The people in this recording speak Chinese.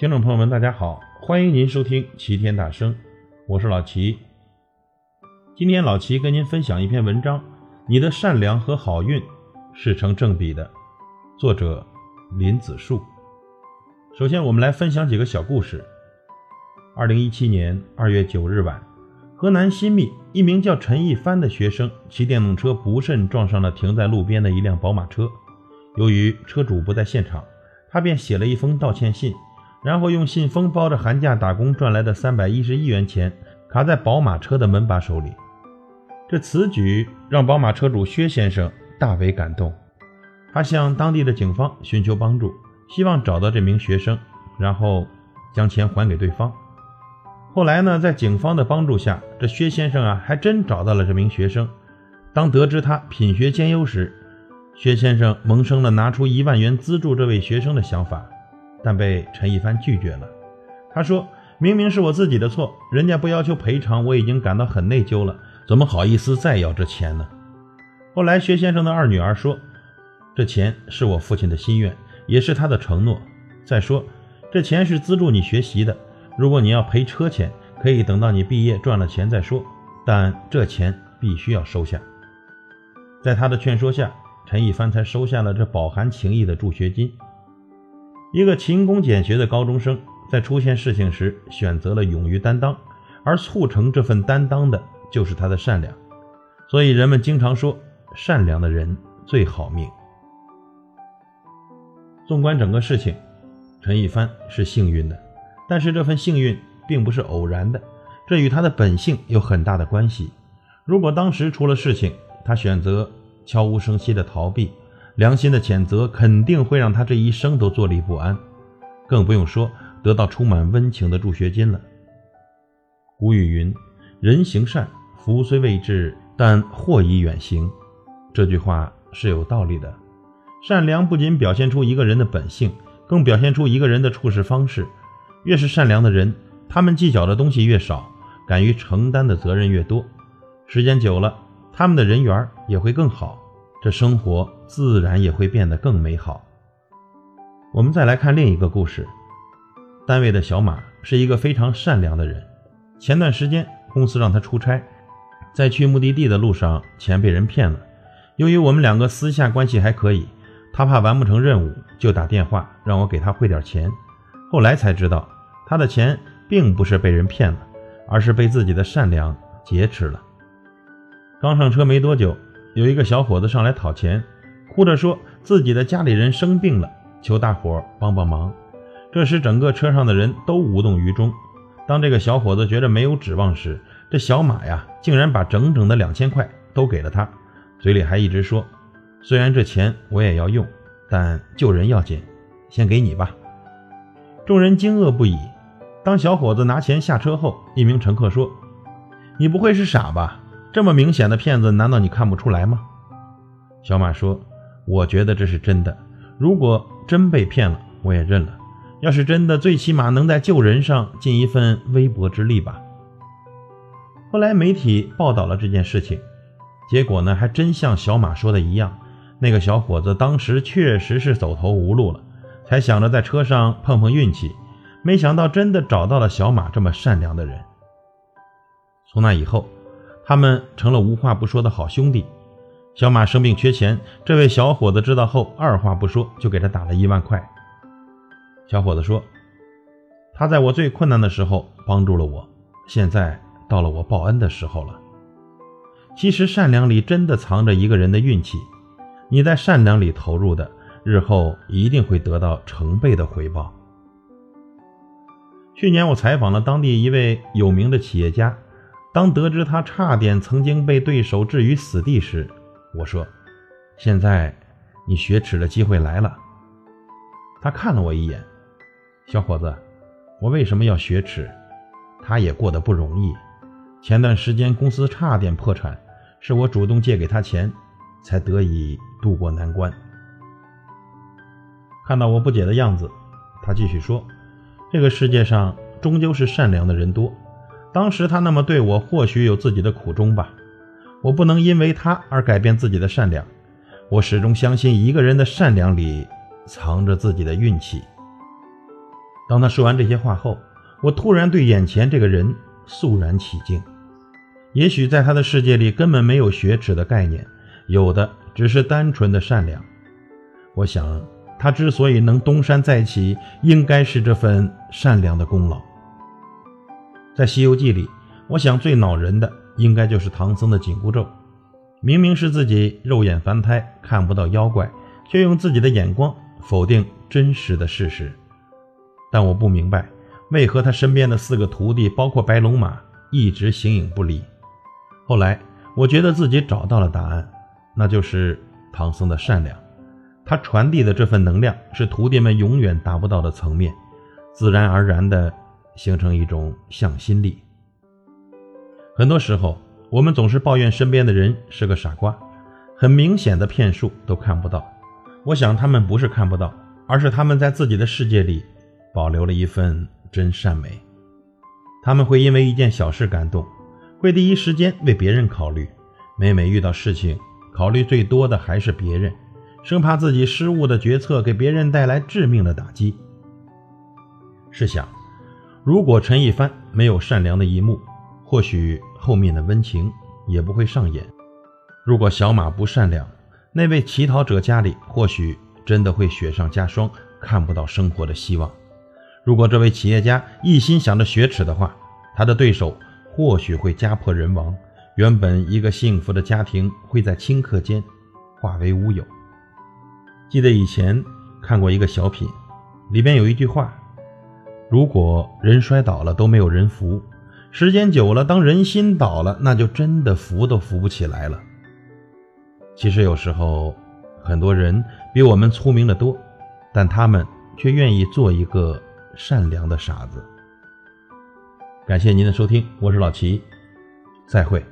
听众朋友们，大家好，欢迎您收听齐天大圣，我是老齐。今天老齐跟您分享一篇文章：你的善良和好运是成正比的。作者林子树。首先，我们来分享几个小故事。二零一七年二月九日晚，河南新密一名叫陈一帆的学生骑电动车不慎撞上了停在路边的一辆宝马车。由于车主不在现场，他便写了一封道歉信。然后用信封包着寒假打工赚来的三百一十一元钱，卡在宝马车的门把手里。这此举让宝马车主薛先生大为感动，他向当地的警方寻求帮助，希望找到这名学生，然后将钱还给对方。后来呢，在警方的帮助下，这薛先生啊，还真找到了这名学生。当得知他品学兼优时，薛先生萌生了拿出一万元资助这位学生的想法。但被陈一帆拒绝了。他说：“明明是我自己的错，人家不要求赔偿，我已经感到很内疚了，怎么好意思再要这钱呢？”后来，薛先生的二女儿说：“这钱是我父亲的心愿，也是他的承诺。再说，这钱是资助你学习的，如果你要赔车钱，可以等到你毕业赚了钱再说，但这钱必须要收下。”在他的劝说下，陈一帆才收下了这饱含情意的助学金。一个勤工俭学的高中生，在出现事情时选择了勇于担当，而促成这份担当的就是他的善良。所以人们经常说，善良的人最好命。纵观整个事情，陈一帆是幸运的，但是这份幸运并不是偶然的，这与他的本性有很大的关系。如果当时出了事情，他选择悄无声息的逃避。良心的谴责肯定会让他这一生都坐立不安，更不用说得到充满温情的助学金了。古语云：“人行善，福虽未至，但祸已远行。”这句话是有道理的。善良不仅表现出一个人的本性，更表现出一个人的处事方式。越是善良的人，他们计较的东西越少，敢于承担的责任越多。时间久了，他们的人缘也会更好。这生活自然也会变得更美好。我们再来看另一个故事。单位的小马是一个非常善良的人。前段时间公司让他出差，在去目的地的路上，钱被人骗了。由于我们两个私下关系还可以，他怕完不成任务，就打电话让我给他汇点钱。后来才知道，他的钱并不是被人骗了，而是被自己的善良劫持了。刚上车没多久。有一个小伙子上来讨钱，哭着说自己的家里人生病了，求大伙帮帮忙。这时，整个车上的人都无动于衷。当这个小伙子觉得没有指望时，这小马呀，竟然把整整的两千块都给了他，嘴里还一直说：“虽然这钱我也要用，但救人要紧，先给你吧。”众人惊愕不已。当小伙子拿钱下车后，一名乘客说：“你不会是傻吧？”这么明显的骗子，难道你看不出来吗？小马说：“我觉得这是真的。如果真被骗了，我也认了。要是真的，最起码能在救人上尽一份微薄之力吧。”后来媒体报道了这件事情，结果呢，还真像小马说的一样，那个小伙子当时确实是走投无路了，才想着在车上碰碰运气，没想到真的找到了小马这么善良的人。从那以后。他们成了无话不说的好兄弟。小马生病缺钱，这位小伙子知道后，二话不说就给他打了一万块。小伙子说：“他在我最困难的时候帮助了我，现在到了我报恩的时候了。”其实善良里真的藏着一个人的运气，你在善良里投入的，日后一定会得到成倍的回报。去年我采访了当地一位有名的企业家。当得知他差点曾经被对手置于死地时，我说：“现在你雪耻的机会来了。”他看了我一眼，小伙子，我为什么要雪耻？他也过得不容易。前段时间公司差点破产，是我主动借给他钱，才得以渡过难关。看到我不解的样子，他继续说：“这个世界上终究是善良的人多。”当时他那么对我，或许有自己的苦衷吧。我不能因为他而改变自己的善良。我始终相信，一个人的善良里藏着自己的运气。当他说完这些话后，我突然对眼前这个人肃然起敬。也许在他的世界里根本没有雪耻的概念，有的只是单纯的善良。我想，他之所以能东山再起，应该是这份善良的功劳。在《西游记》里，我想最恼人的应该就是唐僧的紧箍咒。明明是自己肉眼凡胎看不到妖怪，却用自己的眼光否定真实的事实。但我不明白，为何他身边的四个徒弟，包括白龙马，一直形影不离。后来，我觉得自己找到了答案，那就是唐僧的善良。他传递的这份能量，是徒弟们永远达不到的层面，自然而然地形成一种向心力。很多时候，我们总是抱怨身边的人是个傻瓜，很明显的骗术都看不到。我想他们不是看不到，而是他们在自己的世界里保留了一份真善美。他们会因为一件小事感动。会第一时间为别人考虑，每每遇到事情，考虑最多的还是别人，生怕自己失误的决策给别人带来致命的打击。试想，如果陈一帆没有善良的一幕，或许后面的温情也不会上演；如果小马不善良，那位乞讨者家里或许真的会雪上加霜，看不到生活的希望；如果这位企业家一心想着雪耻的话，他的对手。或许会家破人亡，原本一个幸福的家庭会在顷刻间化为乌有。记得以前看过一个小品，里边有一句话：“如果人摔倒了都没有人扶，时间久了，当人心倒了，那就真的扶都扶不起来了。”其实有时候，很多人比我们聪明的多，但他们却愿意做一个善良的傻子。感谢您的收听，我是老齐，再会。